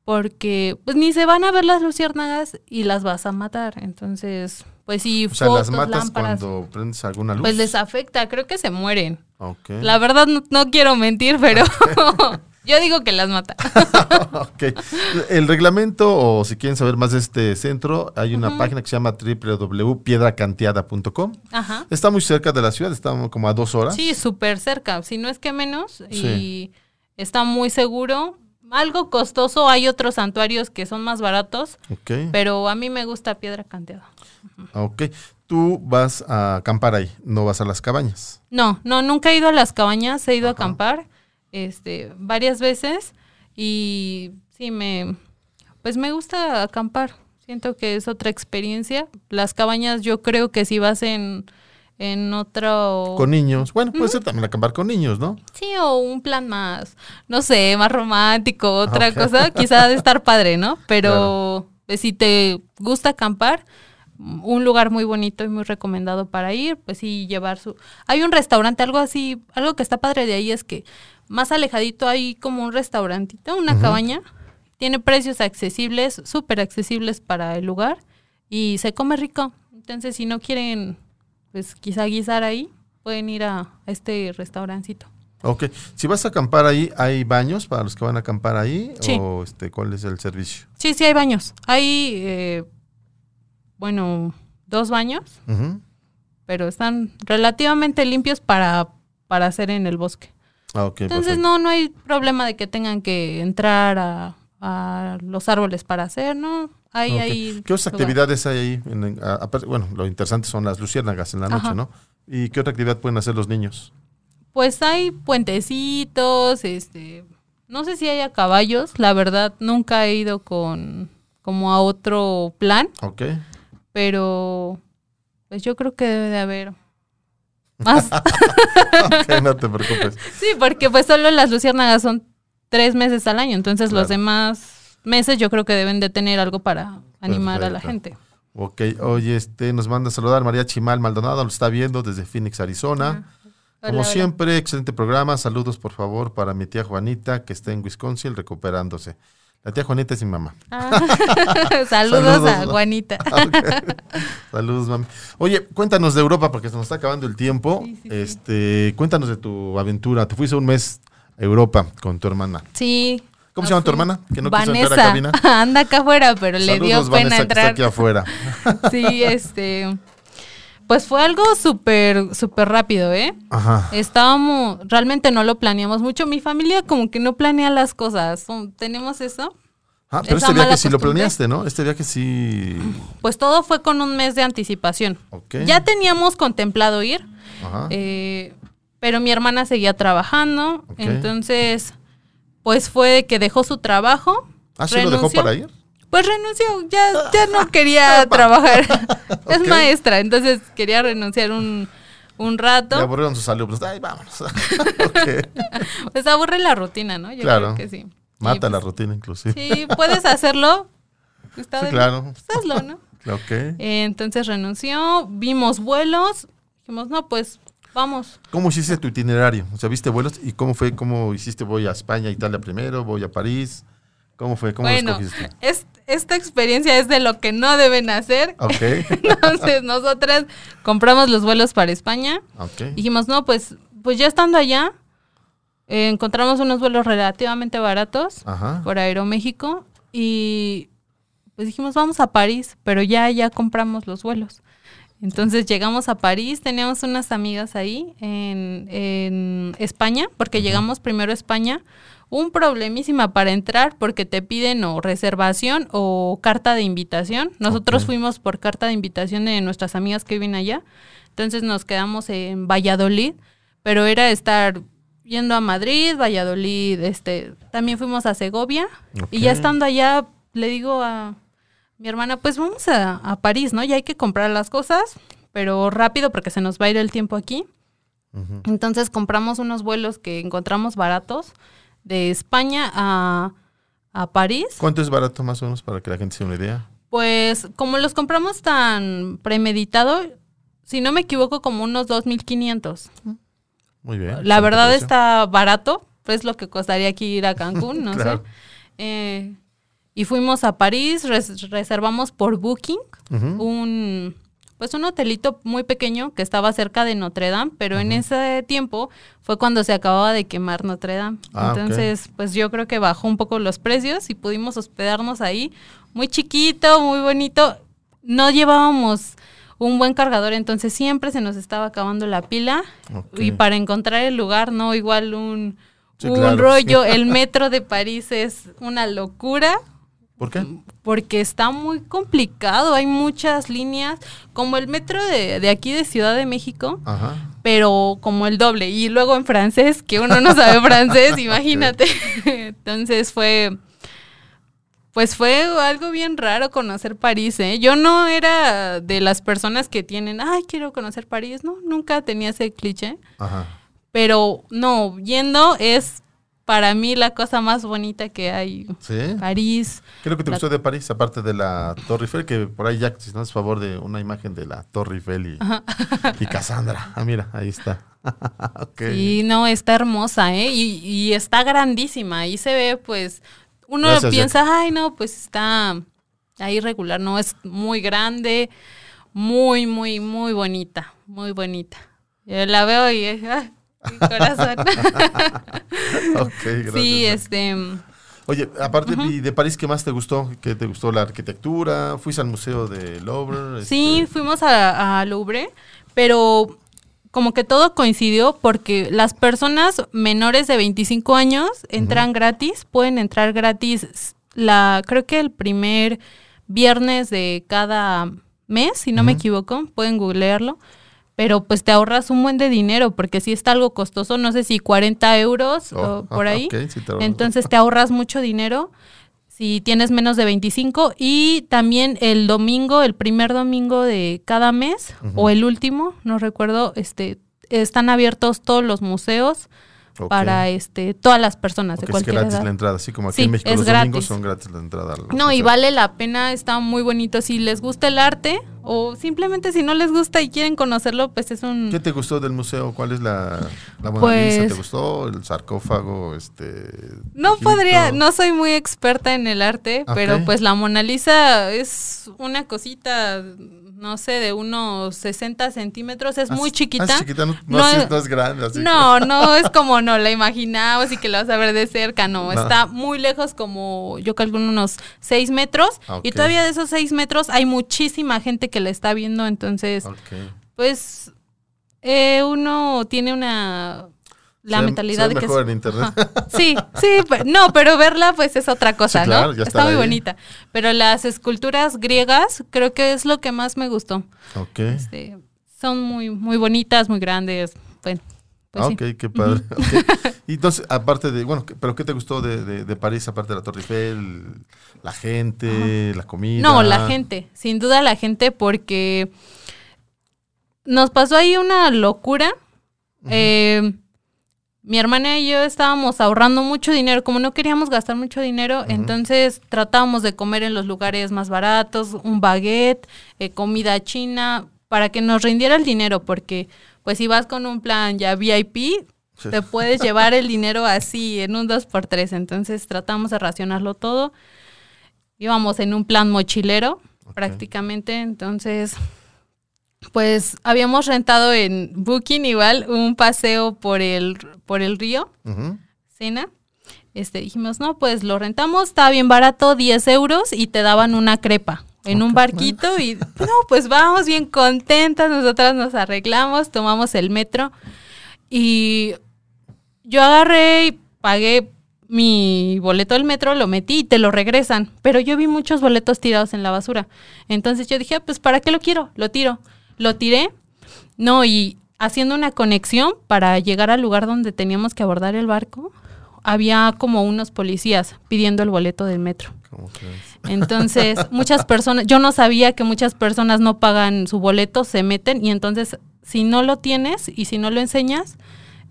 porque pues ni se van a ver las luciérnagas y las vas a matar. Entonces, pues sí, O sea, fotos, las matas lámparas, cuando prendes alguna luz. pues les afecta, creo que se mueren. La verdad no, no quiero mentir, pero yo digo que las mata. El reglamento, o si quieren saber más de este centro, hay una página que se llama www.piedracanteada.com. Está muy cerca de la ciudad, está como a dos horas. Sí, súper cerca, si no es que menos, y Sí. está muy seguro. Algo costoso, hay otros santuarios que son más baratos, Ok. pero a mí me gusta Piedra Canteada. Ok. Tú vas a acampar ahí, no vas a las cabañas. No, no, nunca he ido a las cabañas, he ido a acampar este, varias veces y sí, me, pues me gusta acampar. Siento que es otra experiencia. Las cabañas yo creo que si vas en, en otro... Con niños. Bueno, puede ser también acampar con niños, ¿no? Sí, o un plan más, no sé, más romántico, otra Ok. cosa, quizá de estar padre, ¿no? Pero pues, si te gusta acampar, un lugar muy bonito y muy recomendado para ir, pues sí, llevar su... Hay un restaurante, algo así, algo que está padre de ahí es que más alejadito hay como un restaurantito, una cabaña, tiene precios accesibles, súper accesibles para el lugar y se come rico. Entonces, si no quieren, pues quizá guisar ahí, pueden ir a, a este restaurancito. Ok. Si vas a acampar ahí, ¿hay baños para los que van a acampar ahí? Sí. ¿O este, cuál es el servicio? Sí, sí hay baños. Hay, eh, bueno, dos baños, pero están relativamente limpios para, para hacer en el bosque. Ah. Entonces perfecto. no, no hay problema de que tengan que entrar a, a los árboles para hacer, ¿no? Hay ahí ¿Qué otras lugar. actividades hay ahí? En- en- a- aparte- bueno, lo interesante son las luciérnagas en la noche, Ajá. ¿no? ¿Y qué otra actividad pueden hacer los niños? Pues hay puentecitos, este, no sé si haya caballos, la verdad nunca he ido con como a otro plan, Ok. pero pues yo creo que debe de haber más. Ok, no te preocupes. Sí, porque pues solo las luciérnagas son tres meses al año, entonces los demás meses yo creo que deben de tener algo para animar a la gente. Ok, oye, este, nos manda a saludar María Chimal Maldonado, lo está viendo desde Phoenix, Arizona. Hola, Como hola. siempre, excelente programa. Saludos, por favor, para mi tía Juanita, que está en Wisconsin recuperándose. La tía Juanita es mi mamá. Ah, Saludos, a. Juanita. Saludos, mami. Oye, cuéntanos de Europa, porque se nos está acabando el tiempo. Sí, sí, sí. este, cuéntanos de tu aventura. Te fuiste un mes a Europa con tu hermana. Sí. ¿Cómo se llama tu fui- hermana? Que no quiso Vanessa. entrar a cabina. Anda acá afuera, pero le dio pena Vanessa, que está entrar. aquí afuera. Sí, este. Pues fue algo súper, súper rápido, ¿eh? Ajá. Estábamos, realmente no lo planeamos mucho. Mi familia como que no planea las cosas. Tenemos eso. Ah, pero esa este viaje sí lo planeaste, ¿no? Este viaje sí. Pues todo fue con un mes de anticipación. Ok. Ya teníamos contemplado ir, Ajá. eh, pero mi hermana seguía trabajando. Entonces, pues fue de que dejó su trabajo. ¿Ah, sí lo dejó para ir? Pues renunció, ya, ya no quería trabajar. Es maestra, entonces quería renunciar un, un Le rato. aburrieron sus alumnos. Ay, vámonos. Pues aburre la rutina, ¿no? Yo Claro. creo que sí. Mata Y, la pues, rutina, inclusive. Sí, puedes hacerlo. Está Sí, de- claro. pues, hazlo, ¿no? Ok. Eh, Entonces renunció, vimos vuelos, dijimos, no, pues vamos. ¿Cómo hiciste tu itinerario? O sea, ¿viste vuelos? ¿Y cómo fue? ¿Cómo hiciste? ¿Voy a España, Italia primero? ¿Voy a París? ¿Cómo fue? ¿Cómo lo bueno, escogiste? es- esta experiencia es de lo que no deben hacer. Ok. Entonces nosotras compramos los vuelos para España. ok. Dijimos, no, pues, pues ya estando allá, eh, encontramos unos vuelos relativamente baratos Ajá. por Aeroméxico y pues dijimos, vamos a París, pero ya, ya compramos los vuelos. Entonces llegamos a París, teníamos unas amigas ahí en, en España, porque llegamos primero a España. Un problemísima para entrar porque te piden o reservación o carta de invitación. Nosotros fuimos por carta de invitación de nuestras amigas que viven allá. Entonces nos quedamos en Valladolid, pero era estar yendo a Madrid, Valladolid, este, también fuimos a Segovia y ya estando allá le digo a mi hermana, pues vamos a, a París, ¿no? Ya hay que comprar las cosas, pero rápido porque se nos va a ir el tiempo aquí. Entonces compramos unos vuelos que encontramos baratos de España a, a París. ¿Cuánto es barato más o menos para que la gente se una idea? Pues como los compramos tan premeditado, si no me equivoco, como unos 2.500. Muy bien. La verdad está barato, pues lo que costaría aquí ir a Cancún, no Claro. sé. Eh, y fuimos a París, res- reservamos por Booking Ujú. un pues un hotelito muy pequeño que estaba cerca de Notre Dame, pero en ese tiempo fue cuando se acababa de quemar Notre Dame. Ah. Entonces, pues yo creo que bajó un poco los precios y pudimos hospedarnos ahí. Muy chiquito, muy bonito. No llevábamos un buen cargador, entonces siempre se nos estaba acabando la pila. Y para encontrar el lugar, no igual un, Sí, un claro, rollo. El metro de París es una locura ¿Por qué? Porque está muy complicado, hay muchas líneas, como el metro de, de aquí de Ciudad de México, Ajá. pero como el doble, y luego en francés, que uno no sabe francés, imagínate. Entonces fue, pues fue algo bien raro conocer París, ¿eh? Yo no era de las personas que tienen, ay, quiero conocer París, no, nunca tenía ese cliché, Ajá. pero no, yendo es para mí la cosa más bonita que hay. ¿Sí? París. ¿Qué es lo que te La- gustó de París? Aparte de la Torre Eiffel, que por ahí ya, si no es favor de una imagen de la Torre Eiffel y, y Cassandra. Ah, mira, ahí está. ok. Sí, no, está hermosa, ¿eh? Y, y está grandísima. Ahí se ve, pues, uno Gracias, piensa, ay, no, pues está ahí regular. No, es muy grande, muy, muy, muy bonita, muy bonita. Yo la veo y, ay, mi corazón. Ok, gracias. sí, este, Oye, aparte de París, ¿qué más te gustó? ¿Qué te gustó la arquitectura? ¿Fuiste al museo de Louvre? sí, Este, fuimos a, a Louvre, pero como que todo coincidió porque las personas menores de 25 años entran gratis, pueden entrar gratis la creo que el primer viernes de cada mes, si no me equivoco, pueden googlearlo. Pero pues te ahorras un buen de dinero porque si está algo costoso, no sé si 40 euros oh, o por ajá, ahí. sí te. Entonces te ahorras mucho dinero si tienes menos de 25 y también el domingo, el primer domingo de cada mes o el último, no recuerdo, este están abiertos todos los museos Ok. para este todas las personas Ok, de es cualquier gratis edad. la entrada, así como aquí Sí, en México es los domingos gratis. son gratis la entrada. al No, y vale la pena, está muy bonito. Si les gusta el arte o simplemente si no les gusta y quieren conocerlo, pues es un... ¿Qué te gustó del museo? ¿Cuál es la, la Mona Pues- Lisa? ¿Te gustó? ¿El sarcófago? Este, No Egipto? podría, no soy muy experta en el arte, Ok. pero pues la Mona Lisa es una cosita, no sé, de unos 60 centímetros, es Ah, muy ah, chiquita. no, no, es- no es grande. Así No, no es como no la imaginamos y que la vas a ver de cerca, no, está muy lejos como yo calculo unos 6 metros y todavía de esos 6 metros hay muchísima gente que la está viendo, entonces pues eh, uno tiene una la Se mentalidad se de que es- mejor en internet. Sí, sí, pe- no, pero verla pues es otra cosa, Sí, claro, ¿no? ya Está muy ahí. bonita. Pero las esculturas griegas creo que es lo que más me gustó. ok. Este, son muy, muy bonitas, muy grandes. Bueno, pues Ah, sí. ok, qué padre. ok. Y entonces, aparte de, bueno, ¿qué- ¿pero qué te gustó de, de- de París, aparte de la Torre Eiffel? La gente, la comida. No, la gente, sin duda la gente, porque nos pasó ahí una locura. Eh, mi hermana y yo estábamos ahorrando mucho dinero, como no queríamos gastar mucho dinero, entonces tratábamos de comer en los lugares más baratos, un baguette, eh, comida china, para que nos rindiera el dinero, porque pues si vas con un plan ya VIP, Sí. te puedes llevar el dinero así en un 2x3, entonces tratamos de racionarlo todo. Íbamos en un plan mochilero prácticamente, entonces pues habíamos rentado en Booking igual un paseo por el por el río. Sena. Este dijimos, no, pues lo rentamos, estaba bien barato, 10 euros y te daban una crepa. en un barquito y no, pues vamos bien contentas, nosotras nos arreglamos, tomamos el metro y yo agarré y pagué mi boleto del metro, lo metí y te lo regresan, pero yo vi muchos boletos tirados en la basura. Entonces yo dije, ah, pues ¿para qué lo quiero? Lo tiro. Lo tiré. No, y haciendo una conexión para llegar al lugar donde teníamos que abordar el barco, había como unos policías pidiendo el boleto del metro. Entonces, muchas personas, yo no sabía que muchas personas no pagan su boleto, se meten y entonces si no lo tienes y si no lo enseñas,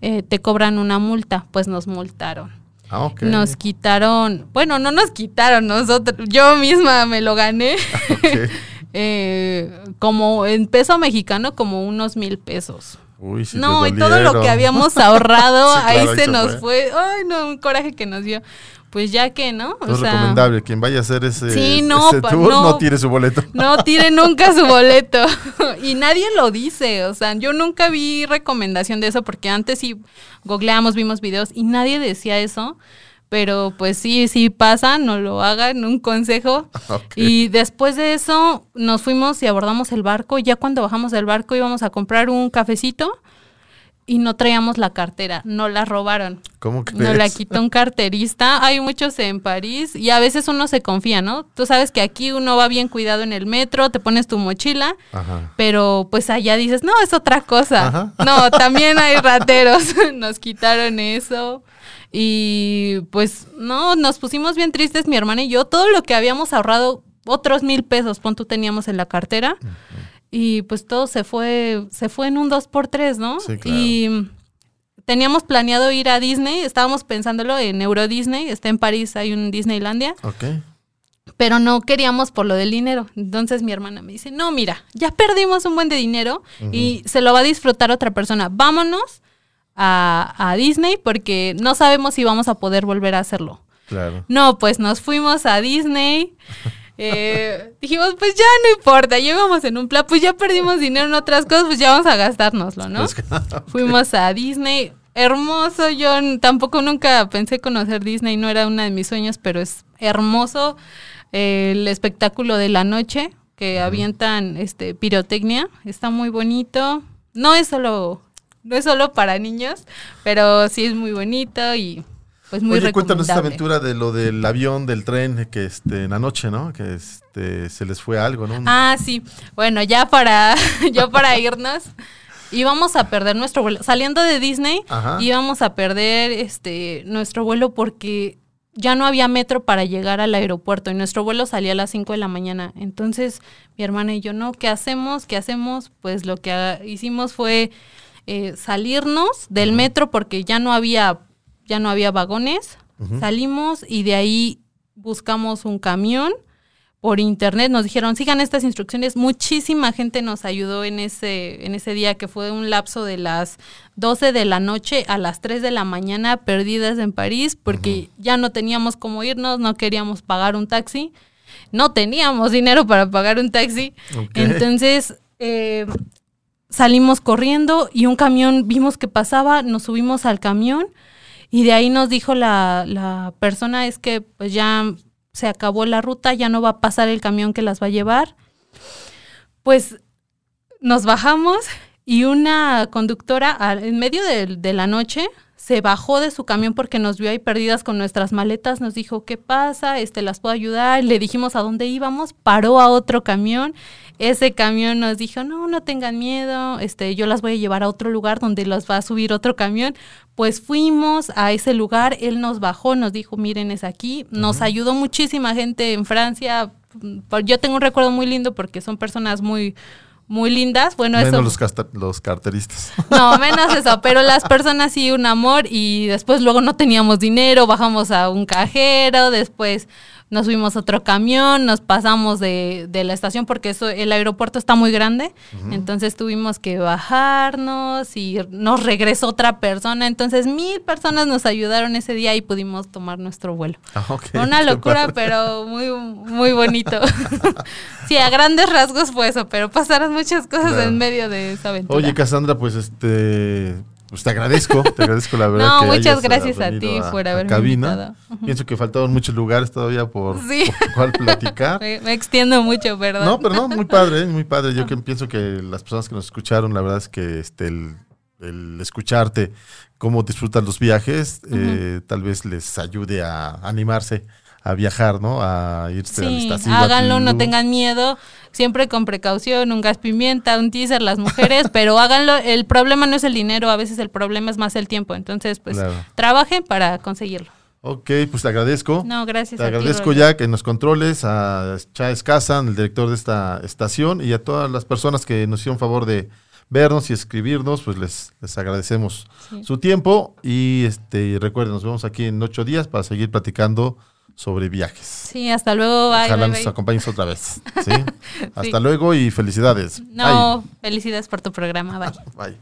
eh, te cobran una multa, pues nos multaron. Ah, nos quitaron, bueno, no nos quitaron, nosotros, yo misma me lo gané. eh, como en peso mexicano, como unos mil pesos. Uy, si no, y todo lo que habíamos ahorrado, Sí, ahí claro, ahí se nos fue. fue. Ay, no, un coraje que nos dio. Pues ya que, ¿no? O es sea, recomendable. Quien vaya a hacer ese, Sí, no, ese tour no. no. tire su boleto. No tire nunca su boleto. y nadie lo dice. O sea, yo nunca vi recomendación de eso porque antes sí googleamos, vimos videos y nadie decía eso. Pero pues sí, sí pasa, no lo hagan, un consejo. Y después de eso nos fuimos y abordamos el barco. Ya cuando bajamos del barco íbamos a comprar un cafecito y no traíamos la cartera, no la robaron. ¿Cómo crees? Nos la quitó un carterista. Hay muchos en París y a veces uno se confía, ¿no? Tú sabes que aquí uno va bien cuidado en el metro, te pones tu mochila, Ajá. pero pues allá dices, no, es otra cosa. Ajá. No, también hay rateros. Nos quitaron eso. Y pues no, nos pusimos bien tristes mi hermana y yo. Todo lo que habíamos ahorrado, otros mil pesos, pon tú teníamos en la cartera. Y pues todo se fue, se fue en un 2 por 3 ¿no? Sí, claro. Y teníamos planeado ir a Disney, estábamos pensándolo en Euro Disney, está en París, hay un Disneylandia, Ok. pero no queríamos por lo del dinero. Entonces mi hermana me dice, no, mira, ya perdimos un buen de dinero y se lo va a disfrutar otra persona. Vámonos a, a Disney porque no sabemos si vamos a poder volver a hacerlo. Claro. No, pues nos fuimos a Disney. eh, dijimos, pues ya no importa, ya íbamos en un plan, pues ya perdimos dinero en otras cosas, pues ya vamos a gastárnoslo, ¿no? Pues, Fuimos a Disney, hermoso, yo tampoco nunca pensé conocer Disney, no era uno de mis sueños, pero es hermoso eh, el espectáculo de la noche que avientan este pirotecnia, está muy bonito. No es solo no es solo para niños, pero sí es muy bonito y pues muy Oye, cuéntanos esta aventura de lo del avión, del tren, que este, en la noche, ¿no? Que este, se les fue algo, ¿no? Ah, sí. Bueno, ya para, ya para irnos, íbamos a perder nuestro vuelo. Saliendo de Disney, Ajá. íbamos a perder este nuestro vuelo porque ya no había metro para llegar al aeropuerto y nuestro vuelo salía a las 5 de la mañana. Entonces, mi hermana y yo, no, ¿qué hacemos? ¿Qué hacemos? Pues lo que ah, hicimos fue eh, salirnos del metro porque ya no había, ya no había vagones. Salimos y de ahí buscamos un camión por internet. Nos dijeron sigan estas instrucciones muchísima gente nos ayudó en ese en ese día que fue un lapso de las 12 de la noche a las 3 de la mañana perdidas en París porque ya no teníamos cómo irnos no queríamos pagar un taxi no teníamos dinero para pagar un taxi. Entonces eh, salimos corriendo y un camión vimos que pasaba nos subimos al camión y de ahí nos dijo la, la persona es que pues ya se acabó la ruta, ya no va a pasar el camión que las va a llevar. Pues nos bajamos y una conductora en medio de la noche se bajó de su camión porque nos vio ahí perdidas con nuestras maletas, nos dijo, ¿qué pasa? Este, ¿Las puedo ayudar? Le dijimos a dónde íbamos, paró a otro camión, ese camión nos dijo, no, no tengan miedo, este, yo las voy a llevar a otro lugar donde las va a subir otro camión. Pues fuimos a ese lugar, él nos bajó, nos dijo, miren, es aquí, nos ayudó muchísima gente en Francia, yo tengo un recuerdo muy lindo porque son personas muy, muy lindas. Bueno, Menos eso. los, casta- los carteristas. No, menos eso, pero las personas sí, un amor y después luego no teníamos dinero, bajamos a un cajero, después nos subimos a otro camión, nos pasamos de, de la estación porque eso, el aeropuerto está muy grande, entonces tuvimos que bajarnos y nos regresó otra persona, entonces mil personas nos ayudaron ese día y pudimos tomar nuestro vuelo. Ah, Una locura, pero muy, muy bonito. sí, a grandes rasgos fue eso, pero pasaron muchas cosas Claro. en medio de esa aventura. Oye, Cassandra, pues este pues te agradezco, te agradezco la verdad. No, que muchas hayas, gracias ah, a ti por haberme cabina. invitado. Pienso que faltaban muchos lugares todavía por, Sí. por cual platicar. Me, me extiendo mucho, ¿verdad? No, pero no, muy padre, ¿eh? muy padre. Yo que pienso que las personas que nos escucharon, la verdad es que este, el, el escucharte cómo disfrutan los viajes, eh, tal vez les ayude a animarse a viajar, ¿no? A irse Sí, Iztaccíhuatl. háganlo, no tengan miedo, siempre con precaución, un gas pimienta, un teaser, las mujeres, pero háganlo, el problema no es el dinero, a veces el problema es más el tiempo, entonces pues Claro. trabajen para conseguirlo. Ok, pues te agradezco. No, gracias Te a agradezco ya que en los controles a Chávez Casan, el director de esta estación, y a todas las personas que nos hicieron favor de vernos y escribirnos, pues les, les agradecemos Sí. su tiempo y este recuerden, nos vemos aquí en ocho días para seguir platicando sobre viajes. Sí, hasta luego, bye, Ojalá bye, nos bye. acompañes otra vez. ¿sí? Hasta luego y felicidades. No, felicidades por tu programa. Bye. Bye.